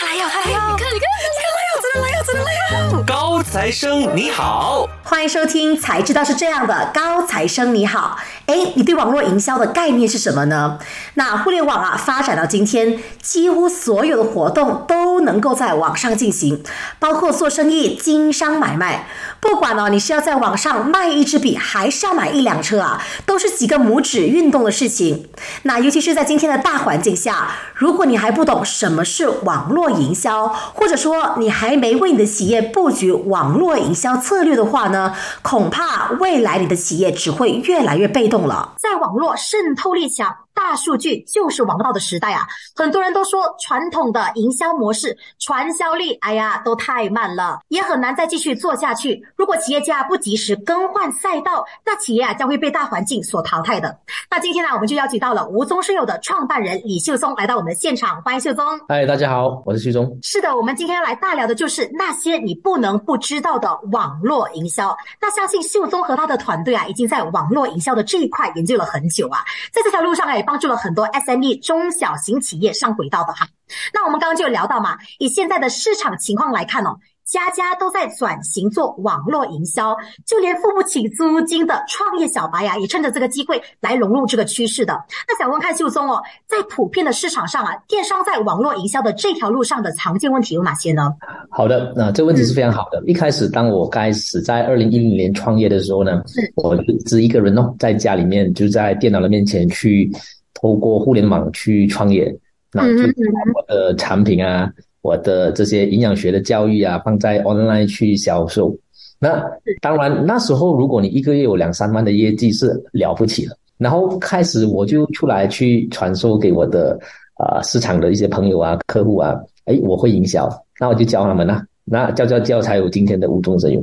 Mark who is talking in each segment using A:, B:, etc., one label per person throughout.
A: 他来了，他来了！你看，你看，真的来哟，真的来哟，真的来哟！
B: 高材生你好，
C: 欢迎收听《才知道是这样的》，高材生你好。哎，你对网络营销的概念是什么呢？那互联网啊，发展到今天，几乎所有的活动都能够在网上进行，包括做生意、经商、买卖。不管呢，你是要在网上卖一支笔，还是要买一辆车啊，都是几个拇指运动的事情。那尤其是在今天的大环境下，如果你还不懂什么是网络营销，或者说你还没为你的企业布局网络营销策略的话呢，恐怕未来你的企业只会越来越被动了。在网络渗透力强。大数据就是王道的时代啊！很多人都说传统的营销模式传销力，哎呀，都太慢了，也很难再继续做下去。如果企业家不及时更换赛道，那企业啊将会被大环境所淘汰的。那今天呢，我们就邀请到了无中生有的创办人李秀松来到我们的现场，欢迎秀宗。
D: 嗨，大家好，我是秀宗。
C: 是的，我们今天要来大聊的就是那些你不能不知道的网络营销。那相信秀宗和他的团队啊，已经在网络营销的这一块研究了很久啊，在这条路上哎。帮助了很多 SME 中小型企业上轨道的哈，那我们刚刚就聊到嘛，以现在的市场情况来看哦，家家都在转型做网络营销，就连付不起租金的创业小白呀，也趁着这个机会来融入这个趋势的。那想问看秀松哦，在普遍的市场上啊，电商在网络营销的这条路上的常见问题有哪些呢？
D: 好的，那这个问题是非常好的。一开始当我开始在二零一零年创业的时候呢，我只一个人哦，在家里面就在电脑的面前去。透过互联网去创业，那就把我的产品啊，我的这些营养学的教育啊，放在 online 去销售。那当然，那时候如果你一个月有两三万的业绩是了不起了。然后开始我就出来去传授给我的啊市场的一些朋友啊、客户啊，哎，我会营销，那我就教他们啊。那教教教才有今天的无中生有。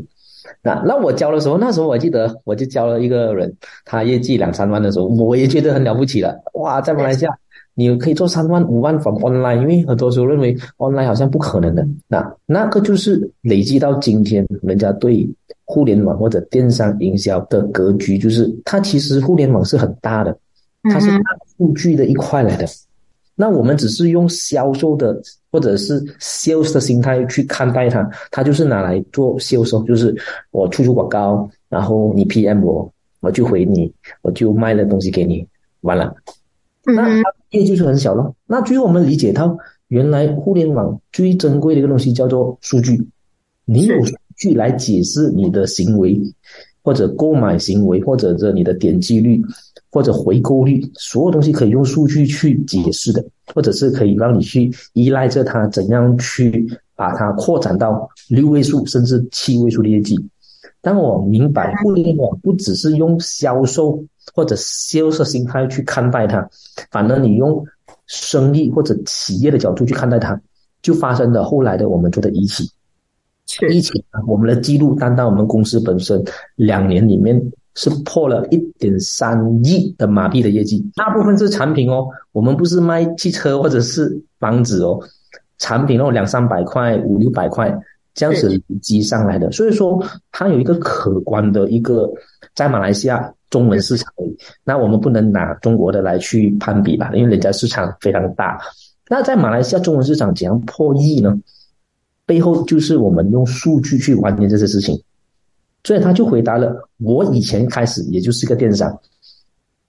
D: 那那我教的时候，那时候我记得我就教了一个人，他业绩两三万的时候，我也觉得很了不起了。哇，在马来西亚你可以做三万五万 from online，因为很多时候认为 online 好像不可能的。那那个就是累积到今天，人家对互联网或者电商营销的格局，就是它其实互联网是很大的，它是大数据的一块来的。那我们只是用销售的或者是 sales 的心态去看待它，它就是拿来做销售，就是我出出广告，然后你 PM 我，我就回你，我就卖了东西给你，完了，那业绩就很小了。那最后我们理解到，原来互联网最珍贵的一个东西叫做数据，你有数据来解释你的行为，或者购买行为，或者这你的点击率。或者回购率，所有东西可以用数据去解释的，或者是可以让你去依赖着它，怎样去把它扩展到六位数甚至七位数的业绩。当我明白互联网不只是用销售或者销售心态去看待它，反而你用生意或者企业的角度去看待它，就发生了后来的我们做的一起，一起啊，我们的记录单单我们公司本身两年里面。是破了一点三亿的马币的业绩，大部分是产品哦，我们不是卖汽车或者是房子哦，产品哦两三百块五六百块这样子累积上来的，所以说它有一个可观的一个在马来西亚中文市场，那我们不能拿中国的来去攀比吧，因为人家市场非常大。那在马来西亚中文市场怎样破亿呢？背后就是我们用数据去完成这些事情。所以他就回答了，我以前开始也就是个电商，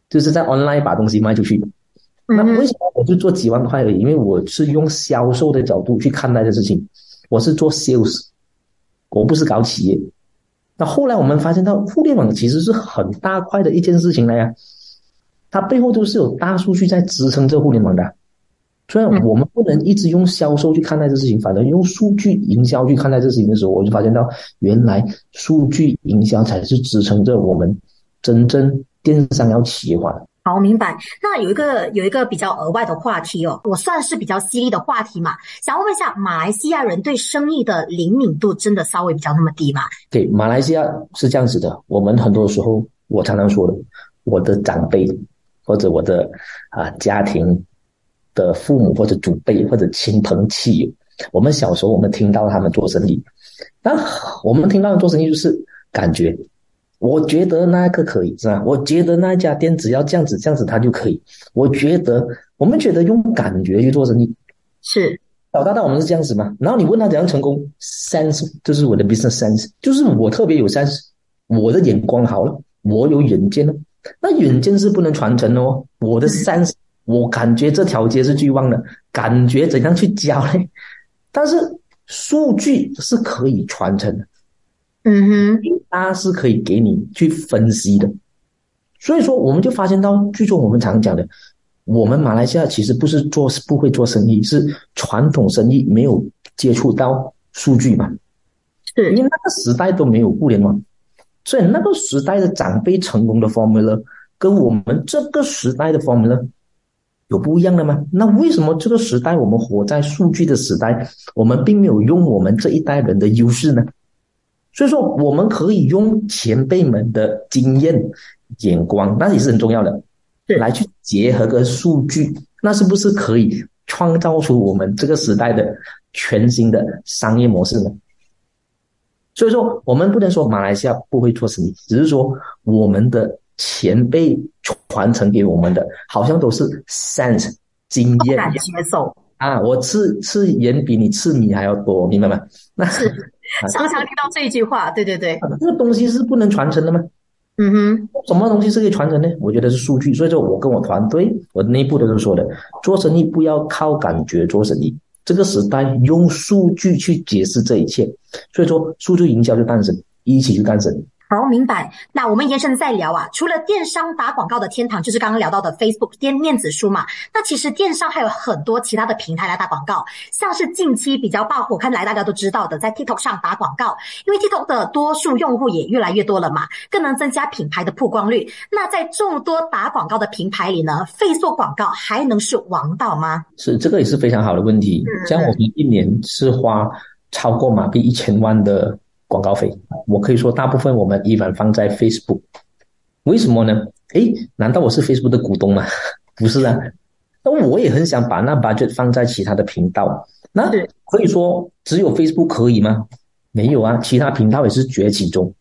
D: 就是在 online 把东西卖出去。那为什么我就做几万块而已？因为我是用销售的角度去看待这事情，我是做 sales，我不是搞企业。那后来我们发现到，互联网其实是很大块的一件事情了呀，它背后都是有大数据在支撑这互联网的。所以我们不能一直用销售去看待这事情，反正用数据营销去看待这事情的时候，我就发现到，原来数据营销才是支撑着我们真正电商要企业化的。
C: 好，明白。那有一个有一个比较额外的话题哦，我算是比较犀利的话题嘛，想问一下，马来西亚人对生意的灵敏度真的稍微比较那么低吗？
D: 对，马来西亚是这样子的。我们很多时候，我常常说的，我的长辈或者我的啊家庭。的父母或者祖辈或者亲朋戚友，我们小时候我们听到他们做生意，那我们听到做生意就是感觉，我觉得那个可以是吧？我觉得那家店只要这样子这样子它就可以。我觉得我们觉得用感觉去做生意
C: 是，
D: 小到大我们是这样子嘛。然后你问他怎样成功，sense 就是我的 business sense，就是我特别有 sense，我的眼光好了，我有远见了。那远见是不能传承的哦。我的 sense，我感觉这条街是最旺的，感觉怎样去教嘞？但是数据是可以传承的，
C: 嗯哼，
D: 它是可以给你去分析的。所以说，我们就发现到，最终我们常讲的，我们马来西亚其实不是做不会做生意，是传统生意没有接触到数据嘛。
C: 是
D: 因为那个时代都没有互联网，所以那个时代的长辈成功的 formula 跟我们这个时代的 formula 有不一样的吗？那为什么这个时代我们活在数据的时代，我们并没有用我们这一代人的优势呢？所以说，我们可以用前辈们的经验、眼光，那也是很重要的，
C: 对
D: 来去结合个数据，那是不是可以创造出我们这个时代的全新的商业模式呢？所以说，我们不能说马来西亚不会做生意，只是说我们的前辈传承给我们的，好像都是 sense 经验
C: 不敢接受。
D: 啊。我吃吃盐比你吃米还要多，明白吗？那
C: 是 常常听到这一句话，对对对，
D: 这个东西是不能传承的吗？
C: 嗯哼，
D: 什么东西是可以传承呢？我觉得是数据。所以说我跟我团队，我内部都是说的，做生意不要靠感觉做生意。这个时代用数据去解释这一切，所以说数据营销就诞生，一起去诞生。
C: 好，明白。那我们延伸再聊啊，除了电商打广告的天堂，就是刚刚聊到的 Facebook 电电子书嘛。那其实电商还有很多其他的平台来打广告，像是近期比较爆火，看来大家都知道的，在 TikTok 上打广告，因为 TikTok 的多数用户也越来越多了嘛，更能增加品牌的曝光率。那在众多打广告的平台里呢，Facebook 广告还能是王道吗？
D: 是这个也是非常好的问题。像我们一年是花超过马币一千万的广告费，我可以说大部分我们依然放在 Facebook。为什么呢？诶，难道我是 Facebook 的股东吗？不是啊。那我也很想把那 budget 放在其他的频道。那可以说只有 Facebook 可以吗？没有啊，其他频道也是崛起中。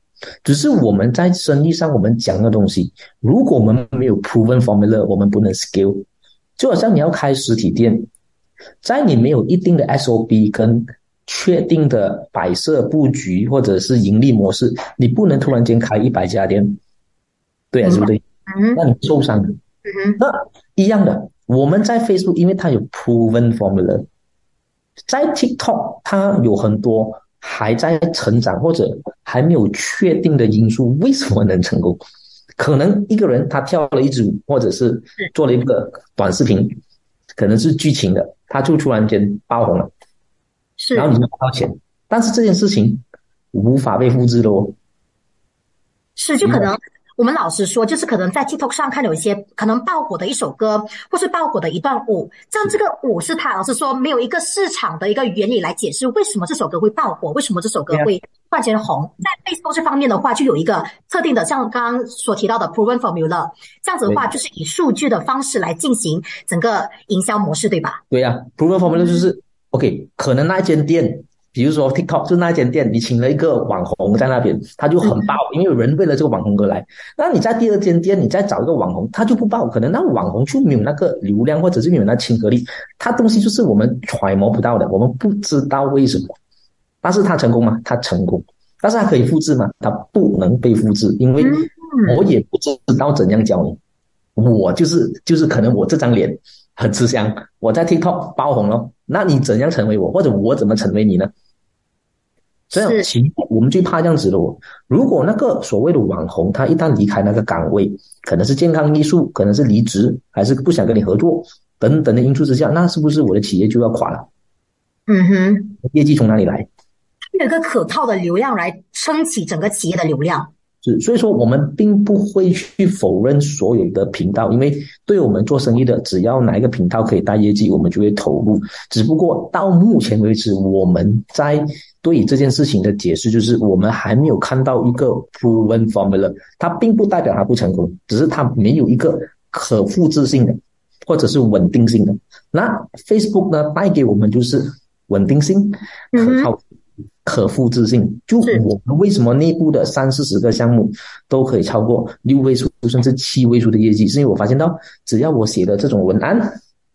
D: 只是我们在生意上我们讲的东西，如果我们没有 proven formula，我们不能 scale。就好像你要开实体店，在你没有一定的 SOP 跟确定的摆设布局或者是盈利模式，你不能突然间开一百家店，对啊，是不对？
C: 嗯
D: 那你受伤的。
C: 嗯哼，
D: 那一样的，我们在 Facebook，因为它有 proven formula，在 TikTok 它有很多还在成长或者还没有确定的因素，为什么能成功？可能一个人他跳了一支舞，或者是做了一个短视频，可能是剧情的，他就突然间爆红了，
C: 是
D: 然后你拿不到钱，但是这件事情无法被复制的哦。
C: 是，就可能我们老实说，就是可能在 TikTok 上看有一些可能爆火的一首歌，或是爆火的一段舞，这样这个舞是他老实说没有一个市场的一个原理来解释为什么这首歌会爆火，为什么这首歌会突然间红。在 Facebook 这方面的话，就有一个特定的，像刚刚所提到的 proven formula，这样子的话就是以数据的方式来进行整个营销模式，对吧？
D: 对呀、p r o v e n formula 就是 OK，可能那一间店，比如说 TikTok，就那一间店，你请了一个网红在那边，他就很爆，因为有人为了这个网红而来。那你在第二间店，你再找一个网红，他就不爆，可能那网红就没有那个流量，或者是没有那亲和力，他东西就是我们揣摩不到的，我们不知道为什么。但是他成功吗？他成功，但是他可以复制吗？他不能被复制，因为我也不知道怎样教你。我就是就是可能我这张脸很吃香，我在 TikTok 爆红了，那你怎样成为我，或者我怎么成为你呢？这样
C: 是
D: 其我们最怕这样子的哦。如果那个所谓的网红，他一旦离开那个岗位，可能是健康因素，可能是离职，还是不想跟你合作等等的因素之下，那是不是我的企业就要垮了？
C: 嗯哼，
D: 业绩从哪里来？
C: 有一个可靠的流量来撑起整个企业的流量。
D: 是，所以说我们并不会去否认所有的频道，因为对我们做生意的，只要哪一个频道可以带业绩，我们就会投入。只不过到目前为止，我们在对这件事情的解释就是，我们还没有看到一个 proven formula，它并不代表它不成功，只是它没有一个可复制性的或者是稳定性的。那 Facebook 呢，带给我们就是稳定性、可靠。可复制性，就是我们为什么内部的三四十个项目都可以超过六位数甚至七位数的业绩？是因为我发现到，只要我写的这种文案，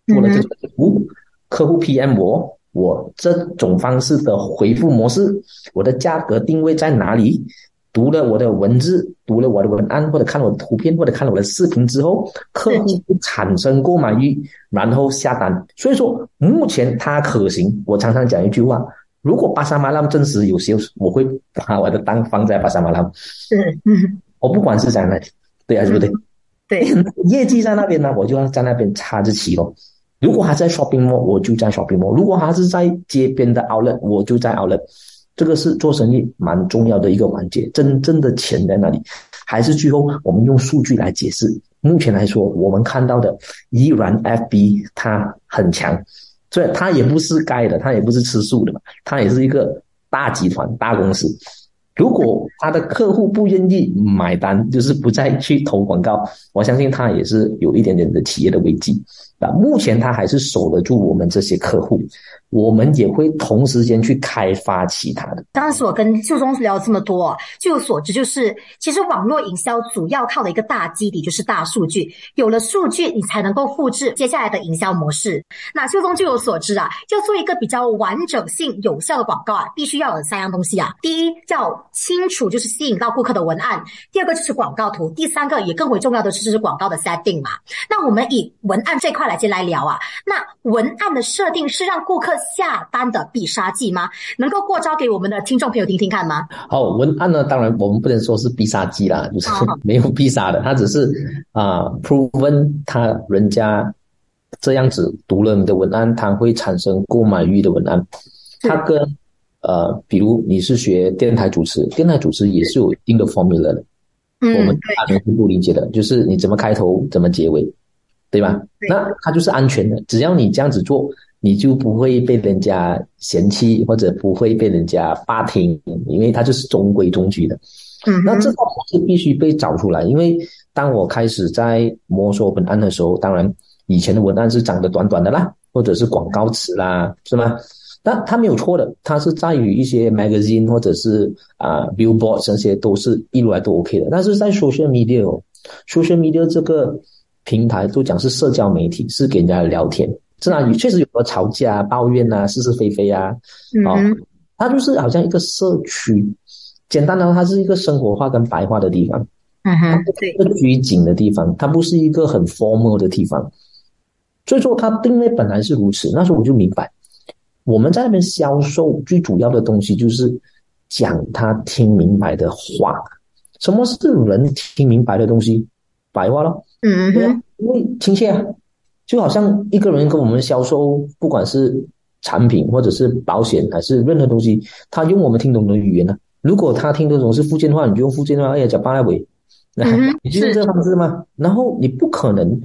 D: 做了这种服务，客户 PM 我，我这种方式的回复模式，我的价格定位在哪里？读了我的文字，读了我的文案，或者看了我的图片，或者看了我的视频之后，客户会产生购买欲，然后下单。所以说，目前它可行。我常常讲一句话：如果巴沙马拉真实有些，我会把我的单放在巴沙马拉。
C: 是，嗯，
D: 我不管是在哪里，对啊，对不对？
C: 对，
D: 业绩在那边呢，我就要在那边插着旗咯。如果还在 shopping mall，我就在 shopping mall；如果还是在街边的 outlet，我就在 outlet。这个是做生意蛮重要的一个环节，真正的钱在哪里？还是最后我们用数据来解释？目前来说，我们看到的依然 FB 它很强，所以他也不是盖的，他也不是吃素的嘛，他也是一个大集团、大公司。如果他的客户不愿意买单，就是不再去投广告，我相信他也是有一点点的企业的危机。啊，目前他还是守得住我们这些客户。我们也会同时间去开发其他的。
C: 当时我跟秀忠聊这么多，据我所知，就是其实网络营销主要靠的一个大基底就是大数据，有了数据，你才能够复制接下来的营销模式。那秀忠据我所知啊，要做一个比较完整性、有效的广告啊，必须要有三样东西啊。第一叫清楚，就是吸引到顾客的文案；第二个就是广告图；第三个也更为重要的是就是广告的 setting 嘛。那我们以文案这块来先来聊啊。那文案的设定是让顾客。下单的必杀技吗？能够过招给我们的听众朋友听听看吗？
D: 好，文案呢，当然我们不能说是必杀技啦，就是 没有必杀的，它只是啊，proven 他人家这样子读了你的文案，它会产生购买欲的文案。它跟呃，比如你是学电台主持，电台主持也是有一定的 formula 的，
C: 嗯，
D: 我们大家是不理解的，就是你怎么开头，怎么结尾，对吧？那它就是安全的，只要你这样子做。你就不会被人家嫌弃，或者不会被人家霸听，因为它就是中规中矩的。
C: 嗯，
D: 那这套模式必须被找出来，因为当我开始在摸索文案的时候，当然以前的文案是长得短短的啦，或者是广告词啦，是吗？那它没有错的，它是在于一些 magazine 或者是啊 billboard 这些都是一路来都 OK 的，但是在 social media，social media 这个平台都讲是社交媒体，是给人家聊天。是啊，确实有了吵架、抱怨啊，是是非非啊，
C: 嗯，
D: 它就是好像一个社区，简单的话，它是一个生活化跟白话的地方，
C: 嗯哼，对，
D: 一个拘谨的地方，它不是一个很 formal 的地方，所以说它定位本来是如此。那时候我就明白，我们在那边销售最主要的东西就是讲他听明白的话。什么是人听明白的东西？白话咯，
C: 嗯哼，
D: 因为亲切啊。就好像一个人跟我们销售，不管是产品或者是保险还是任何东西，他用我们听懂的语言呢？如果他听得懂是福建话，你就用福建话，哎呀，讲巴拉维，你就用这个方式吗？然后你不可能，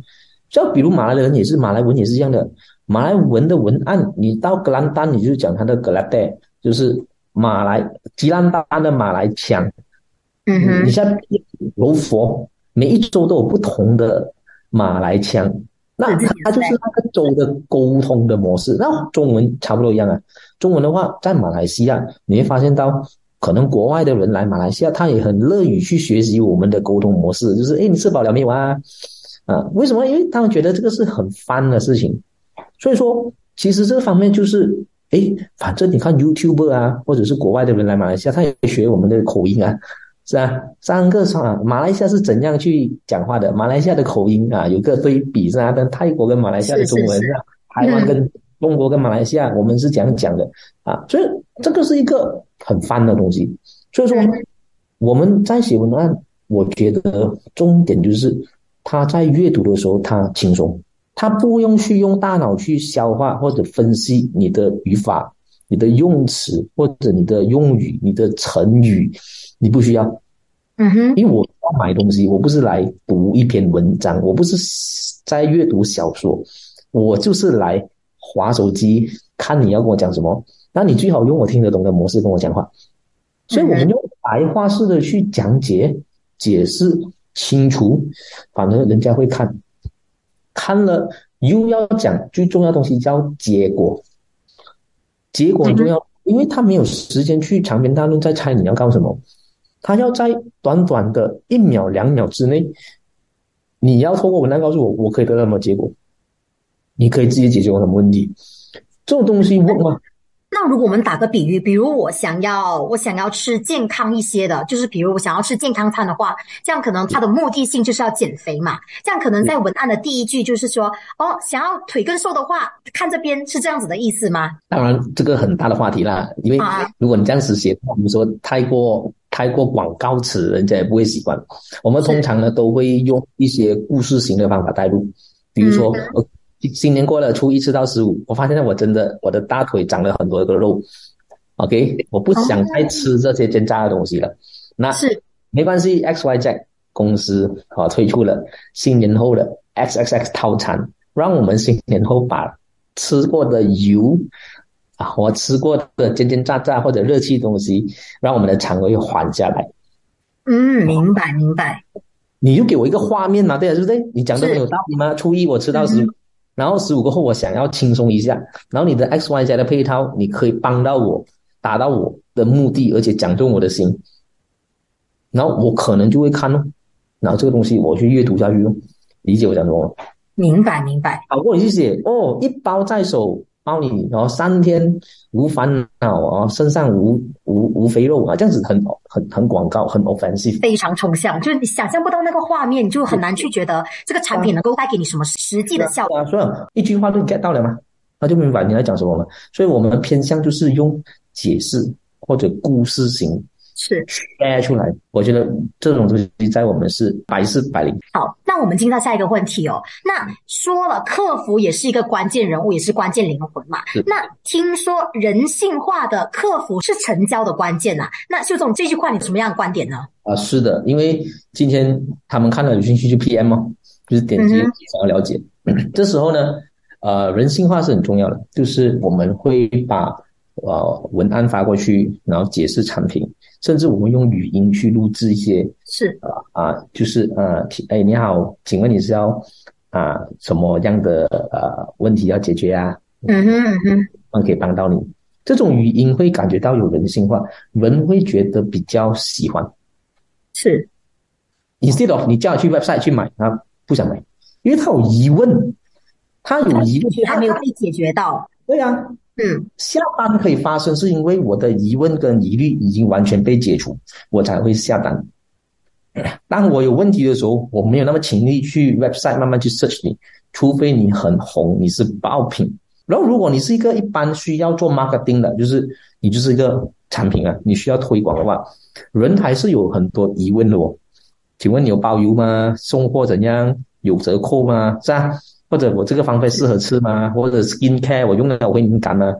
D: 就比如马来人也是马来文也是一样的，马来文的文案，你到格兰丹，你就讲他的格兰丹，就是马来吉兰丹的马来腔。
C: 嗯哼，
D: 你像柔佛，每一周都有不同的马来腔。那它就是那个州的沟通的模式，那中文差不多一样啊。中文的话，在马来西亚你会发现到，可能国外的人来马来西亚，他也很乐于去学习我们的沟通模式，就是哎，你吃饱了没有啊？啊，为什么？因为他们觉得这个是很翻的事情。所以说，其实这方面就是，哎，反正你看 YouTube 啊，或者是国外的人来马来西亚，他也学我们的口音啊。是啊，三个啊，马来西亚是怎样去讲话的？马来西亚的口音啊，有个对比是啊，跟泰国跟马来西亚的中文是啊，台湾跟中国跟马来西亚，我们是怎样讲的啊？所以这个是一个很翻的东西。所以说我们在写文案，我觉得重点就是他在阅读的时候他轻松，他不用去用大脑去消化或者分析你的语法、你的用词或者你的用语、你的成语。你不需要，
C: 嗯哼，
D: 因为我要买东西，我不是来读一篇文章，我不是在阅读小说，我就是来划手机看你要跟我讲什么。那你最好用我听得懂的模式跟我讲话。所以我们用白话式的去讲解、解释清楚，反正人家会看，看了又要讲最重要东西叫结果，结果很重要，因为他没有时间去长篇大论在猜你要干什么。他要在短短的一秒、两秒之内，你要透过文案告诉我，我可以得到什么结果？你可以自己解决我什么问题？这种东西 work 吗？
C: 那如果我们打个比喻，比如我想要我想要吃健康一些的，就是比如我想要吃健康餐的话，这样可能它的目的性就是要减肥嘛。这样可能在文案的第一句就是说，哦，想要腿更瘦的话，看这边是这样子的意思吗？
D: 当然，这个很大的话题啦，因为
C: 啊
D: 如果你这样子写，我们说太过太过广告词，人家也不会喜欢。我们通常呢都会用一些故事型的方法带入，比如说，呃新年过了，初一吃到十五，我发现我真的我的大腿长了很多的肉，OK，我不想再吃这些煎炸的东西了。那
C: 是
D: 没关系，X Y Z 公司啊推出了新年后的 X X X 套餐，让我们新年后把吃过的油啊，我吃过的煎煎炸炸或者热气东西，让我们的肠胃缓下来。
C: 嗯，明白明白。
D: 你就给我一个画面嘛，对啊，对不对？你讲的
C: 是
D: 很有道理吗？初一我吃到十五、
C: 嗯
D: 然后十五过后我想要轻松一下，然后你的 X Y Z 的配套，你可以帮到我达到我的目的，而且讲中我的心，然后我可能就会看哦，然后这个东西我去阅读下去哦，理解我讲什么？
C: 明白明白，
D: 好过你去写哦，一包在手，包你，然后三天无烦恼啊，身上无无无肥肉啊，这样子很很很广告，很 offensive。
C: 非常抽象，就是你想象不到那个画面，你就很难去觉得这个产品能够带给你什么实际的效果。
D: 啊，所以一句话都 get 到了吗，他就明白你在讲什么了。所以我们偏向就是用解释或者故事型
C: 是
D: share 出来。我觉得这种东西在我们是百试百灵。
C: 好，那我们进到下一个问题哦。那说了，客服也是一个关键人物，也是关键灵魂嘛。那听说人性化的客服是成交的关键啊。那秀总这句话你什么样的观点呢？
D: 啊，是的，因为今天他们看到有兴趣就 PM 哦，就是点击想要了解。这时候呢，呃，人性化是很重要的，就是我们会把呃文案发过去，然后解释产品，甚至我们用语音去录制一些
C: 是
D: 啊，就是呃，提哎，你好，请问你是要啊什么样的呃问题要解决啊？
C: 嗯哼嗯哼，
D: 帮可以帮到你。这种语音会感觉到有人性化，人会觉得比较喜欢。
C: 是
D: Instead of 你叫他去 website 去买，他不想买，因为他有疑问，他有疑问，
C: 还没有被解决到。
D: 对啊，
C: 嗯，
D: 下单可以发生，是因为我的疑问跟疑虑已经完全被解除，我才会下单。当我有问题的时候，我没有那么勤力去 website 慢慢去 search 你，除非你很红，你是爆品。然后如果你是一个一般需要做 marketing 的，就是你就是一个产品啊，你需要推广的话，人还是有很多疑问的哦。请问你有包邮吗？送货怎样？有折扣吗？是啊，或者我这个方法适合吃吗？或者 skin care 我用了我会敏感吗？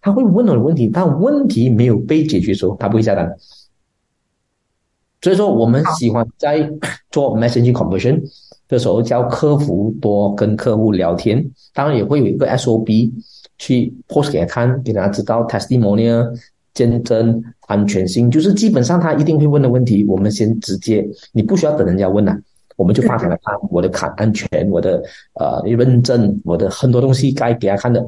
D: 他会问我的问题，但问题没有被解决的时候，他不会下单。所以说，我们喜欢在做 messaging conversion 的时候，叫客服多跟客户聊天，当然也会有一个 SOP 去 post 给他看，给他知道 testimonial 见证安全性，就是基本上他一定会问的问题，我们先直接，你不需要等人家问了、我们就发给他我的卡安全，我的呃认证，我的很多东西该给他看的，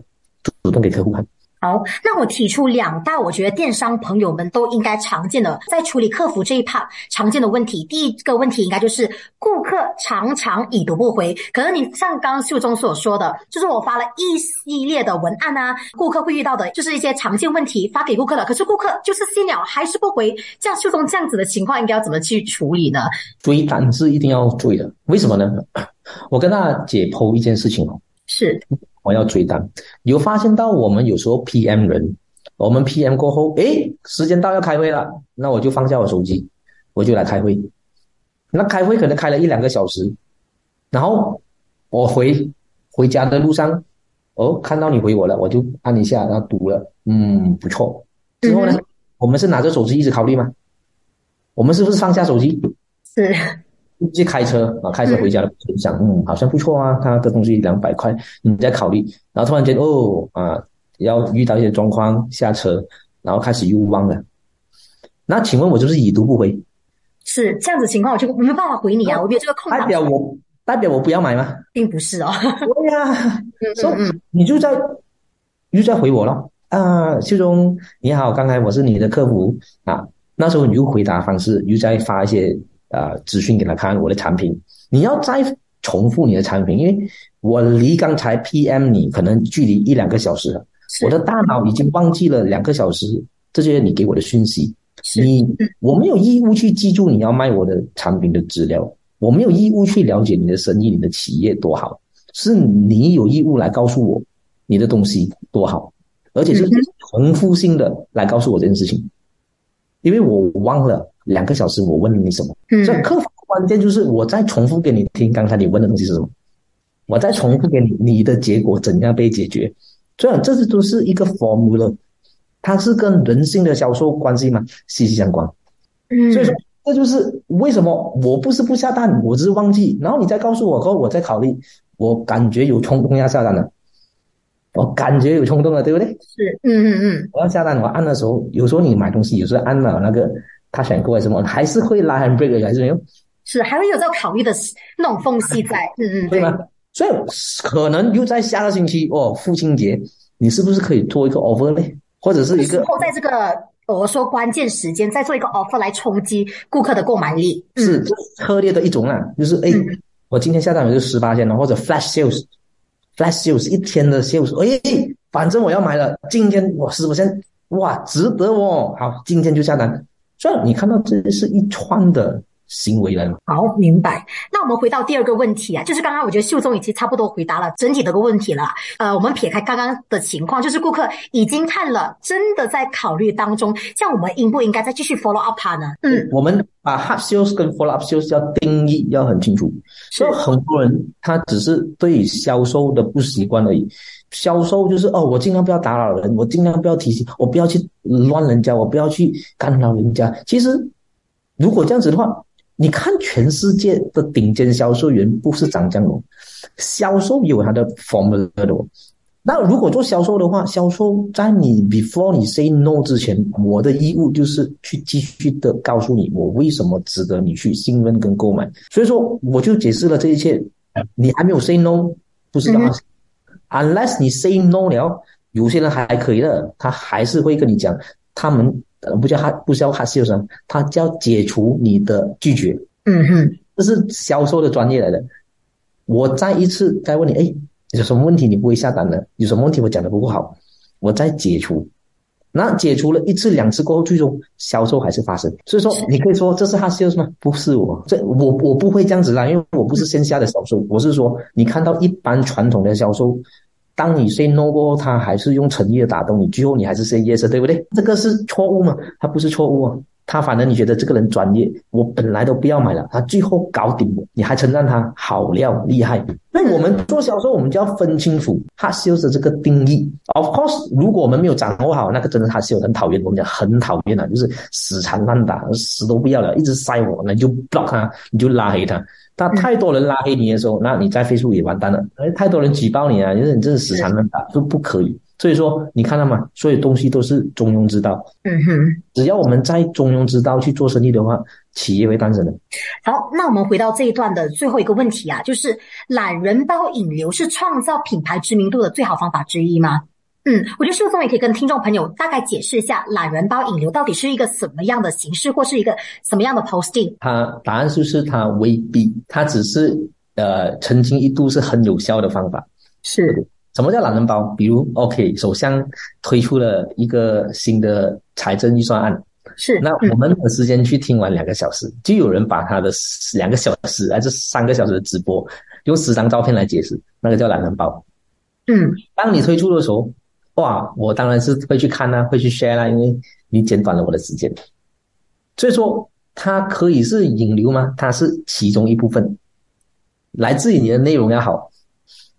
D: 主动给客户看。
C: 好，那我提出两大，我觉得电商朋友们都应该常见的，在处理客服这一 part 常见的问题。第一个问题应该就是顾客常常已读不回，可能你像刚刚秀中所说的，就是我发了一系列的文案啊，顾客会遇到的就是一些常见问题发给顾客了，可是顾客就是信了还是不回，像秀中这样子的情况应该要怎么去处理呢？
D: 追单是一定要追的，为什么呢？我跟大家解剖一件事情哦，
C: 是，
D: 我要追单，有发现到我们有时候 PM 人，我们 PM 过后，诶，时间到要开会了，那我就放下我手机，我就来开会。那开会可能开了一两个小时，然后我回回家的路上，哦，看到你回我了，我就按一下，然后读了，嗯，不错。之后呢，
C: 嗯
D: 我们是拿着手机一直考虑吗？我们是不是放下手机？
C: 是，
D: 去开车啊，开车回家的路上，嗯，好像不错啊，他的东西两百块，你在考虑，然后突然间哦啊，要遇到一些状况下车，然后开始又忘了。那请问我就是已读不回，
C: 是这样子情况，我就没有办法回你啊，我没有这个空
D: 代，表我代表我不要买吗？
C: 并不是哦。
D: 对呀、
C: 嗯
D: 所以你就在你就在回我了啊，秀中你好，刚才我是你的客服啊，那时候你就回答方式又在发一些啊资讯给他看我的产品，你要再重复你的产品，因为我离刚才 PM 你可能距离一两个小时了，我的大脑已经忘记了两个小时这些你给我的讯息。你我没有义务去记住你要卖我的产品的资料，我没有义务去了解你的生意、你的企业多好，是你有义务来告诉我你的东西多好，而且是重复性的来告诉我这件事情，因为我忘了两个小时我问了你什么，所以客服关键就是我再重复给你听刚才你问的东西是什么，我再重复给你你的结果怎样被解决，所以这是都是一个 formula。它是跟人性的销售关系嘛？息息相关。
C: 嗯，
D: 所以说这就是为什么我不是不下单，我只是忘记。然后你再告诉我后，我再考虑。我感觉有冲动要下单了，我感觉有冲动了，对不对？
C: 是，嗯嗯嗯。
D: 我要下单，我按的时候，有时候你买东西，有时候按了那个他选购什么，还是会拉 handbrake 还是没有？
C: 是，还会有这种考虑的那种缝隙在，嗯嗯，
D: 对吗？所以可能又在下个星期哦，父亲节，你是不是可以做一个 offer 呢？或者是一个，
C: 然后在这个我说关键时间再做一个 offer 来冲击顾客的购买力，
D: 是策略的一种啊，就是哎，我今天下单我就十八千了，或者 flash sales，flash sales 一天的 sales，哎，反正我要买了，今天我十八千，哇，值得哦，好，今天就下单，所以你看到这是一串的。行为来嘛？
C: 好，明白。那我们回到第二个问题啊，就是刚刚我觉得秀宗已经差不多回答了整体的个问题了。呃，我们撇开刚刚的情况，就是顾客已经看了，真的在考虑当中，像我们应不应该再继续 follow up 他呢？
D: 嗯，我们把 hard sales 跟 follow up sales 要定义要很清楚。所以很多人他只是对销售的不习惯而已。销售就是哦，我尽量不要打扰人，我尽量不要提醒，我不要去乱人家，我不要去干扰人家。其实如果这样子的话，你看，全世界的顶尖销售员不是长这样哦，销售有他的 formula 的。那如果做销售的话，销售在你 before 你 say no 之前，我的义务就是去继续的告诉你，我为什么值得你去信任跟购买。所以说，我就解释了这一切。你还没有 say no，不是的话，unless 你 say no 了，有些人还可以的，他还是会跟你讲，他们。不叫他，不叫他销售，他叫解除你的拒绝。
C: 嗯哼，
D: 这是销售的专业来的。我再一次再问你，哎，有什么问题你不会下单的？有什么问题我讲的不够好？我再解除。那解除了一次两次过后，最终销售还是发生。所以说，你可以说这是他销售吗？不是我，这我我不会这样子啦，因为我不是线下的销售。我是说，你看到一般传统的销售。当你 say no 过后，他还是用诚意的打动你，最后你还是 say yes，对不对？这个是错误吗？它不是错误啊，他反正你觉得这个人专业，我本来都不要买了，他最后搞定我，你还称赞他好料厉害。那我们做销售，我们就要分清楚他 sales 这个定义。Of course，如果我们没有掌握好，那个真的他是很讨厌，我们讲很讨厌啊，就是死缠烂打，死都不要了，一直塞我，那你就 block 他，你就拉黑他。那太多人拉黑你的时候，那你在飞速也完蛋了。哎，太多人举报你啊，就是你真是死缠烂打，就不可以。所以说，你看到吗？所有东西都是中庸之道。
C: 嗯哼，
D: 只要我们在中庸之道去做生意的话，企业会诞生的。
C: 好，那我们回到这一段的最后一个问题啊，就是懒人包引流是创造品牌知名度的最好方法之一吗？嗯，我觉得秀松也可以跟听众朋友大概解释一下懒人包引流到底是一个什么样的形式，或是一个什么样的 posting。
D: 它答案就是它未必，它只是呃曾经一度是很有效的方法。
C: 是
D: 什么叫懒人包？比如 OK，首相推出了一个新的财政预算案，
C: 是
D: 那我们的时间去听完两个小时，就有人把他的两个小时还是三个小时的直播用十张照片来解释，那个叫懒人包。
C: 嗯，
D: 当你推出的时候。哇，我当然是会去看呐，会去 share 啦，因为你减短了我的时间。所以说，它可以是引流吗？它是其中一部分，来自于你的内容要好。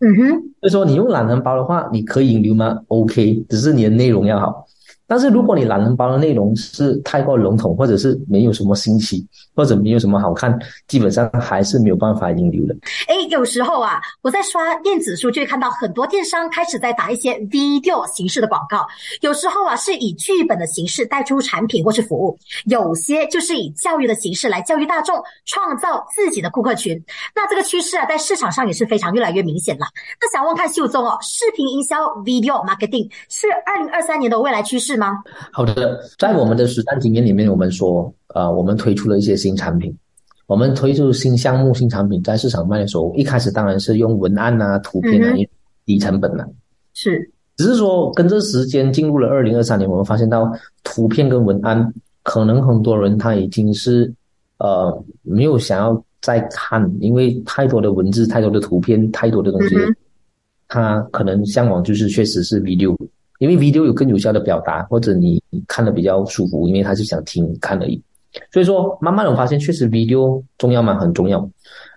C: 嗯哼，
D: 所以说你用懒人包的话，你可以引流吗？OK，只是你的内容要好。但是如果你懒人包的内容是太过笼统，或者是没有什么新奇，或者没有什么好看，基本上还是没有办法引流的。
C: 哎，有时候啊，我在刷电子书，就会看到很多电商开始在打一些 video 形式的广告。有时候啊，是以剧本的形式带出产品或是服务；有些就是以教育的形式来教育大众，创造自己的顾客群。那这个趋势啊，在市场上也是非常越来越明显了。那想问看秀宗哦，视频营销 video marketing 是二零二三年的未来趋势？
D: 好的，在我们的实战经验里面，我们说，呃，我们推出了一些新产品，我们推出新项目、新产品，在市场卖的时候，一开始当然是用文案啊、图片啊，低成本的。
C: 是，
D: 只是说跟着时间进入了二零二三年，我们发现到图片跟文案，可能很多人他已经是呃没有想要再看，因为太多的文字、太多的图片、太多的东西，他可能向往就是确实是 video，因为 video 有更有效的表达，或者你看的比较舒服，因为他是想听看而已。所以说，慢慢的我发现确实 video 重要吗？很重要。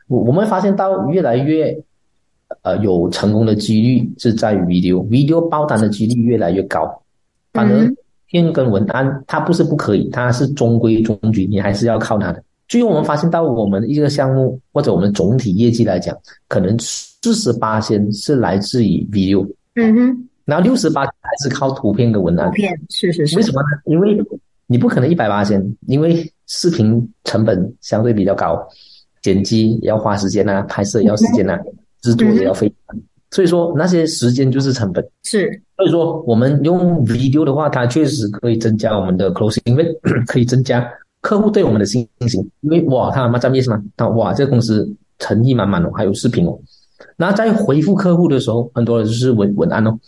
D: 我我们发现到越来越。呃，有成功的几率是在于 video，video 爆单的几率越来越高。反而片跟文案，它不是不可以，它是中规中矩，你还是要靠它的。最后我们发现到，我们一个项目或者我们总体业绩来讲，可能四十八先是来自于 video，
C: 嗯哼，
D: 然后六十八还是靠图片跟文案。
C: 图片是是是。
D: 为什么呢？因为你不可能一百八先，因为视频成本相对比较高，剪辑要花时间啊，拍摄要时间啊。制作也要费，所以说那些时间就是成本。
C: 是，
D: 所以说我们用 video 的话，它确实可以增加我们的 closing rate，可以增加客户对我们的信心。因为哇，他妈占面是吗？他哇，这个公司诚意满满哦，还有视频哦。那在回复客户的时候，很多人就是文文案哦。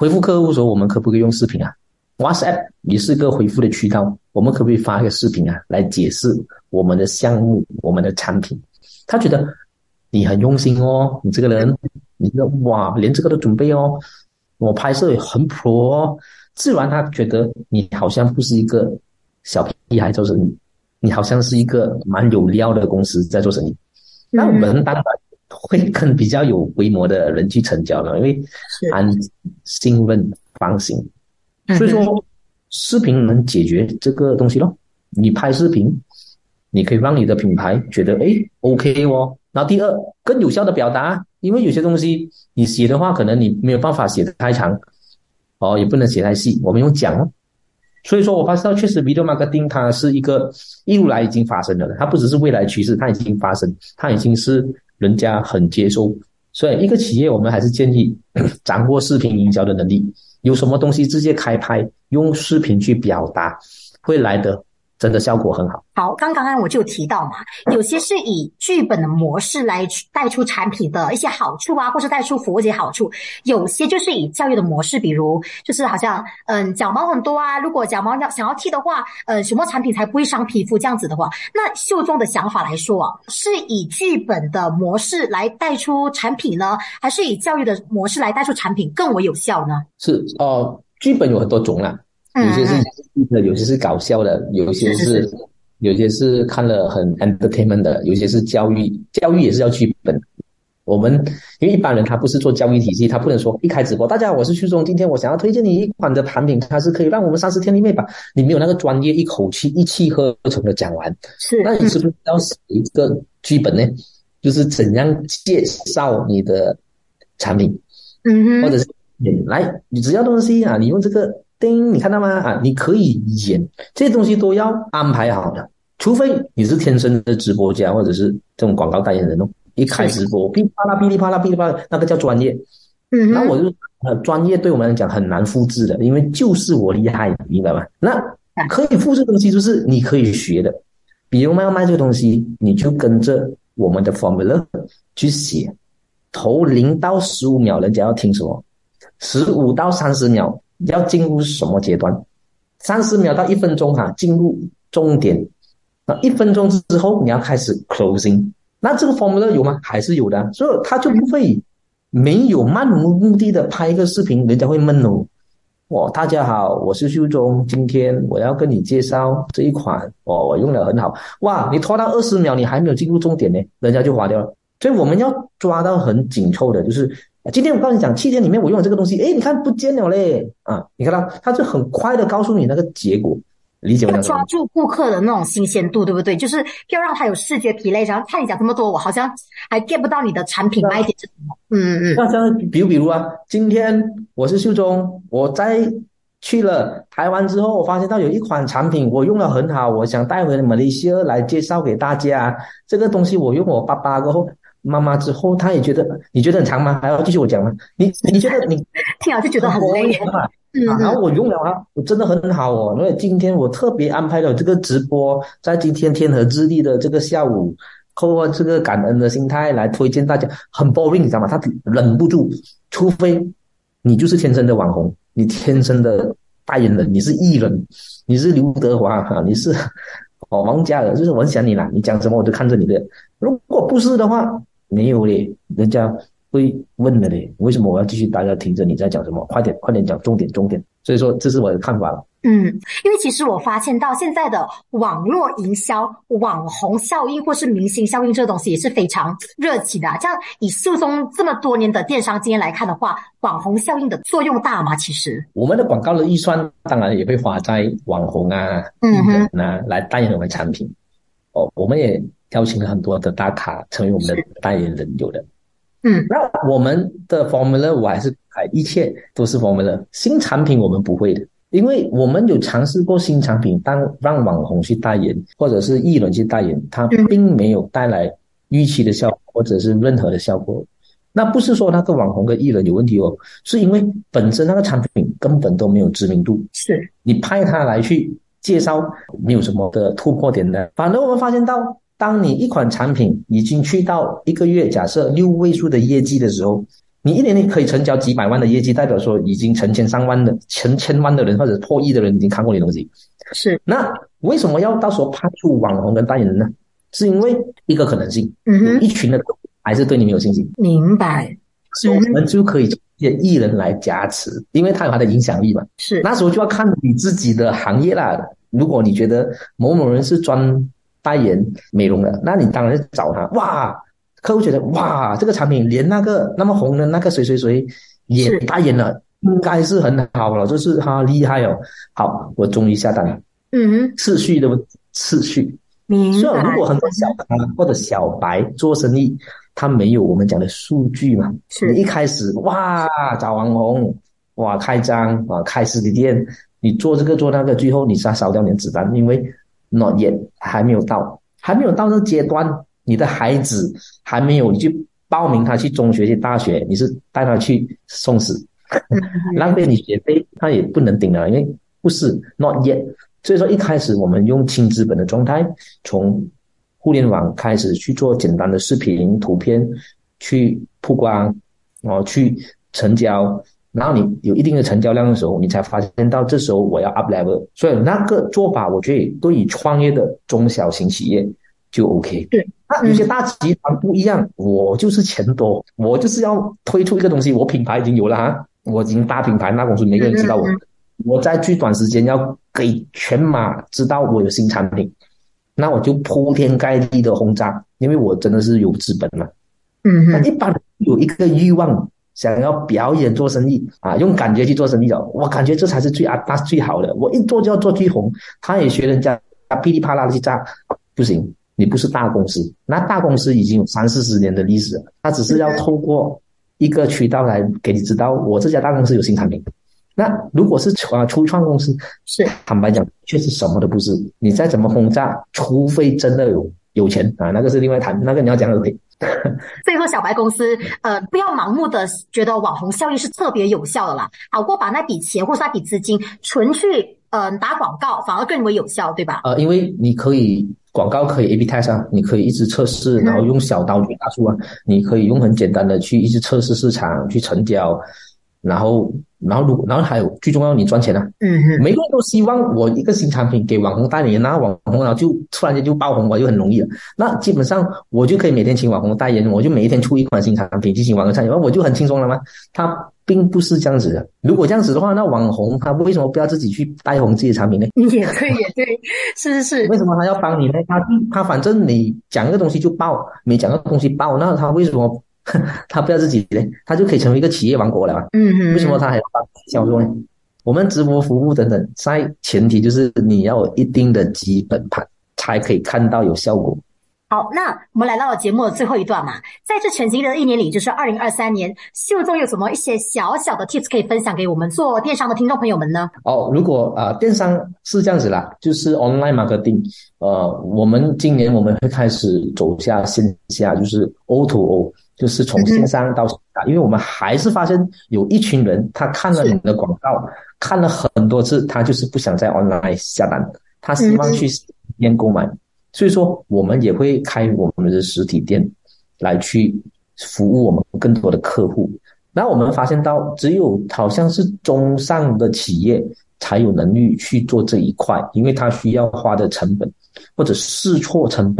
D: 回复客户的时候，我们可不可以用视频啊？WhatsApp 也是个回复的渠道，我们可不可以发一个视频啊，来解释我们的项目、我们的产品？他觉得。你很用心哦，你这个人，你这个哇，连这个都准备哦，我拍摄也很 pro 哦，自然他觉得你好像不是一个小屁孩做生意，你好像是一个蛮有料的公司在做生意。那我们当然会跟比较有规模的人去成交了，因为安信任放心，所以说视频能解决这个东西咯。你拍视频，你可以让你的品牌觉得哎 OK 哦。然后第二，更有效的表达，因为有些东西你写的话，可能你没有办法写的太长，哦，也不能写太细，我们用讲哦。所以说我发现到，确实 video marketing 它是一个一路来已经发生了的，它不只是未来趋势，它已经发生，它已经是人家很接受。所以一个企业，我们还是建议 掌握视频营销的能力，有什么东西直接开拍，用视频去表达，会来的。真的效果很好。
C: 好，刚刚刚我就提到嘛，有些是以剧本的模式来带出产品的一些好处啊，或是带出服务一些好处；有些就是以教育的模式，比如就是好像嗯脚毛很多啊，如果脚毛要想要剃的话，呃什么产品才不会伤皮肤这样子的话，那秀中的想法来说啊，是以剧本的模式来带出产品呢，还是以教育的模式来带出产品更为有效呢？
D: 是哦，剧本有很多种啦。有些是的，有些是搞笑的，有些是有些是看了很 entertainment 的，有些是教育，教育也是要剧本。我们因为一般人他不是做教育体系，他不能说一开直播，大家我是旭中，今天我想要推荐你一款的产品，它是可以让我们三十天里面把你没有那个专业一口气一气呵成的讲完。
C: 是，
D: 那你是不是要写一个剧本呢？就是怎样介绍你的产品，
C: 嗯哼，
D: 或者是来，你只要东西啊，你用这个。叮，你看到吗？啊，你可以演这些东西都要安排好的，除非你是天生的直播家，或者是这种广告代言人哦。一开直播，噼里啪啦，噼里啪啦，噼里啪啦，那个叫专业。
C: 嗯，
D: 那我就呃，专业对我们来讲很难复制的，因为就是我厉害，明白吗？那可以复制东西就是你可以学的，比如卖卖这个东西，你就跟着我们的 formula 去写，头零到十五秒人家要听什么，十五到三十秒。要进入什么阶段？三十秒到一分钟哈，进入重点。那一分钟之后，你要开始 closing。那这个 formula 有吗？还是有的，所以他就不会没有漫无目的的拍一个视频，人家会闷哦。哦，大家好，我是秀中，今天我要跟你介绍这一款，哦，我用的很好。哇，你拖到二十秒，你还没有进入重点呢，人家就划掉了。所以我们要抓到很紧凑的，就是。今天我告诉你讲，七天里面我用了这个东西，哎，你看不见了嘞，啊，你看到，他就很快的告诉你那个结果，理解吗？
C: 抓住顾客的那种新鲜度，对不对？就是要让他有视觉疲累，然后看你讲这么多，我好像还 get 不到你的产品卖点是什么。嗯嗯。
D: 那像比如比如啊，今天我是秀中，我在去了台湾之后，我发现到有一款产品我用的很好，我想带回马来西亚来介绍给大家。这个东西我用我爸爸过后。妈妈之后，他也觉得你觉得很长吗？还要继续我讲吗？你你觉得你
C: 听了就觉得很累
D: 嗯，然后我用了啊，我真的很好哦。因为今天我特别安排了这个直播，在今天天和之地的这个下午，扣这个感恩的心态来推荐大家。很 boring，你知道吗？他忍不住，除非你就是天生的网红，你天生的代言人，你是艺人，你是刘德华哈，你是哦王嘉尔，就是我很想你啦，你讲什么我都看着你的。如果不是的话，没有嘞，人家会问的嘞，为什么我要继续大家听着你在讲什么？快点快点讲重点重点。所以说这是我的看法了。
C: 嗯，因为其实我发现到现在的网络营销、网红效应或是明星效应这个东西也是非常热起的。这样以秀松这么多年的电商经验来看的话，网红效应的作用大吗？其实
D: 我们的广告的预算当然也会花在网红啊、
C: 嗯
D: 人啊来代言我们的产品。哦，我们也邀请了很多的大咖成为我们的代言人，有的。
C: 嗯
D: 那我们的 formula 我还是哎，一切都是 formula。新产品我们不会的，因为我们有尝试过新产品，当让网红去代言或者是艺人去代言，它
C: 嗯
D: 并没有带来预期的效果或者是任何的效果。那不是说那个网红跟艺人有问题哦，是因为本身那个产品根本都没有知名度，
C: 是
D: 你派他来去介绍，没有什么的突破点的。反而我们发现到，当你一款产品已经去到一个月，假设六位数的业绩的时候，你一年内可以成交几百万的业绩，代表说已经成千上万的、成千万的人或者破亿的人已经看过你的东西。
C: 是，
D: 那为什么要到时候派出网红跟代言人呢？是因为一个可能性，
C: 嗯
D: 一群的人还是对你没有信心，
C: 明白，
D: 所以我们就可以借艺人来加持，因为他有他的影响力嘛。
C: 是
D: 那时候就要看你自己的行业啦。如果你觉得某某人是专代言美容的，那你当然是找他。哇，客户觉得哇，这个产品连那个那么红的那个谁谁谁也代言了，应该是很好了，就是他厉害哦。好，我终于下单了。
C: 嗯哼，
D: 次序的次序，
C: 明
D: 虽然如，果很多小咖或者小白做生意，他没有我们讲的数据嘛，
C: 是
D: 你一开始哇找网红，哇开张啊开实体店，你做这个做那个，最后你是要烧掉你的子弹，因为 not yet 还没有到，还没有到那个阶段，你的孩子还没有，你去报名他去中学去大学，你是带他去送死，浪费你学费，他也不能顶了，因为不是 not yet。所以说一开始我们用轻资本的状态，从互联网开始去做简单的视频、图片，去曝光，哦，去成交。然后你有一定的成交量的时候，你才发现到这时候我要 up level。所以那个做法，我觉得对于创业的中小型企业就 OK。
C: 对，
D: 那有些大集团不一样，我就是钱多，我就是要推出一个东西，我品牌已经有了哈，我已经大品牌，那公司每个人知道我，
C: 嗯
D: 我在最短时间要给全马知道我有新产品，那我就铺天盖地的轰炸，因为我真的是有资本嘛。
C: 嗯哼，
D: 那一般人有一个欲望，想要表演做生意啊，用感觉去做生意的，我感觉这才是最啊，那是最好的。我一做就要做最红，他也学人家噼里啪啦的去炸，不行，你不是大公司，那大公司已经有三四十年的历史了，他只是要透过一个渠道来给你知道，我这家大公司有新产品。那如果是啊初创公司，
C: 是
D: 坦白讲，确实什么都不是。你再怎么轰炸，除非真的有有钱啊，那个是另外谈，那个你要讲 OK。
C: 所以说，小白公司呃，不要盲目的觉得网红效应是特别有效的啦，好过把那笔钱或是那笔资金存去呃打广告，反而更为有效，对吧？
D: 呃，因为你可以广告可以 A/B test 啊，你可以一直测试，
C: 嗯
D: 然后用小刀去打出啊，你可以用很简单的去一直测试市场去成交，然后然后如然后还有最重要，你赚钱啊。
C: 嗯哼，
D: 每个人都希望我一个新产品给网红代言，然后网红然后就突然间就爆红，我就很容易了。那基本上我就可以每天请网红代言，我就每一天出一款新产品进行网红代言，我就很轻松了吗？他并不是这样子的。如果这样子的话，那网红他为什么不要自己去带红自己的产品呢？
C: 也对，也对，是是是，
D: 为什么他要帮你呢？他他反正你讲一个东西就爆，没讲个东西爆，那他为什么 他不要自己嘞？他就可以成为一个企业王国了啊。
C: 嗯哼，
D: 为什么他还要帮销售呢？我们直播服务等等，在前提就是你要有一定的基本盘，才可以看到有效果。
C: 好，那我们来到了节目的最后一段嘛，在这全新的一年里，就是二零二三年，秀中有什么一些小小的 tips 可以分享给我们做电商的听众朋友们呢？
D: 哦，如果啊、呃电商是这样子啦，就是 online marketing，呃，我们今年我们会开始走下线下，就是 O to O，就是从线上到线下，因为我们还是发现有一群人，他看了你的广告，看了很多次，他就是不想在 online 下单，他希望去实体店购买，所以说我们也会开我们的实体店来去服务我们更多的客户。那我们发现到，只有好像是中上的企业才有能力去做这一块，因为它需要花的成本或者试错成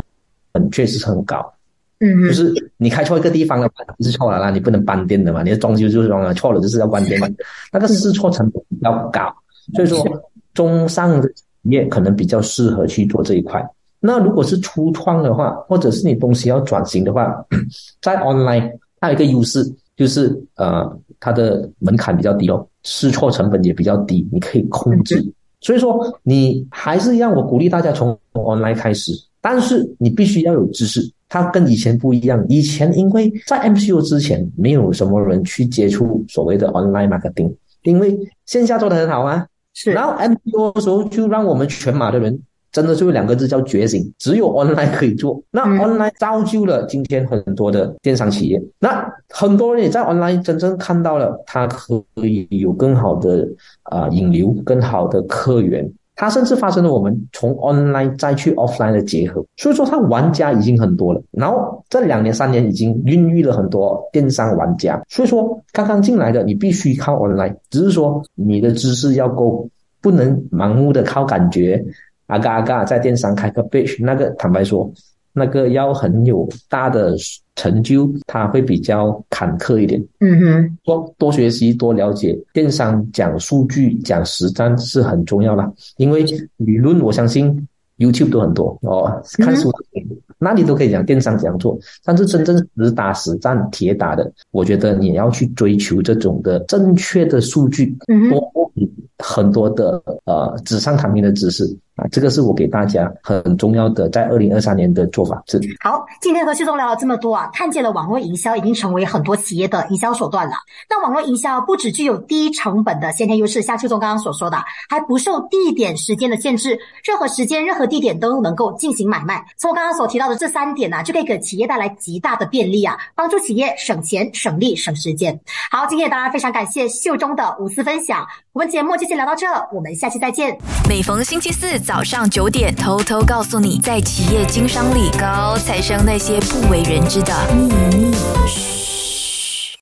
D: 本确实是很高。
C: 嗯
D: 就是你开错一个地方的话，是错了啦，你不能搬店的嘛，你的装修就是装了错了，就是要关店嘛，那个试错成本比较高，所以说中上的企业可能比较适合去做这一块。那如果是初创的话，或者是你东西要转型的话，在 online 它有一个优势，就是呃它的门槛比较低哦，试错成本也比较低，你可以控制。所以说你还是让我鼓励大家从 online 开始，但是你必须要有知识。它跟以前不一样，以前因为在 MCO 之前没有什么人去接触所谓的 online marketing，因为线下做的很好啊。
C: 是，
D: 然后 MCO 的时候就让我们全马的人真的就两个字叫觉醒，只有 online 可以做。那 online 造就了今天很多的电商企业，那很多人也在 online 真正看到了它可以有更好的啊、呃、引流，更好的客源。它甚至发生了我们从 online 再去 offline 的结合，所以说它玩家已经很多了。然后这两年三年已经孕育了很多电商玩家，所以说刚刚进来的你必须靠 online，只是说你的知识要够，不能盲目的靠感觉。阿嘎阿嘎在电商开个 page，那个坦白说，那个要很有大的成就，他会比较坎坷一点。
C: 嗯哼，
D: 多多学习，多了解电商，讲数据，讲实战是很重要的。因为理论，我相信 YouTube 都很多哦，看书那里都可以讲电商怎样做。但是真正实打实战、铁打的，我觉得你要去追求这种的正确的数据，
C: 嗯
D: 多很多的呃纸上谈兵的知识啊，这个是我给大家很重要的，在二零二三年的做法是。
C: 好，今天和旭东聊了这么多啊，看见了网络营销已经成为很多企业的营销手段了。那网络营销不只具有低成本的先天优势，像旭东刚刚所说的，还不受地点、时间的限制，任何时间、任何地点都能够进行买卖。从我刚刚所提到的这三点呢、啊，就可以给企业带来极大的便利啊，帮助企业省钱、省力、省时间。好，今天当然非常感谢秀中的无私分享，我们节目就先聊到这，我们下期再见。
A: 每逢星期四早上九点，偷偷告诉你，在企业经商里，高材生那些不为人知的秘密。嘘。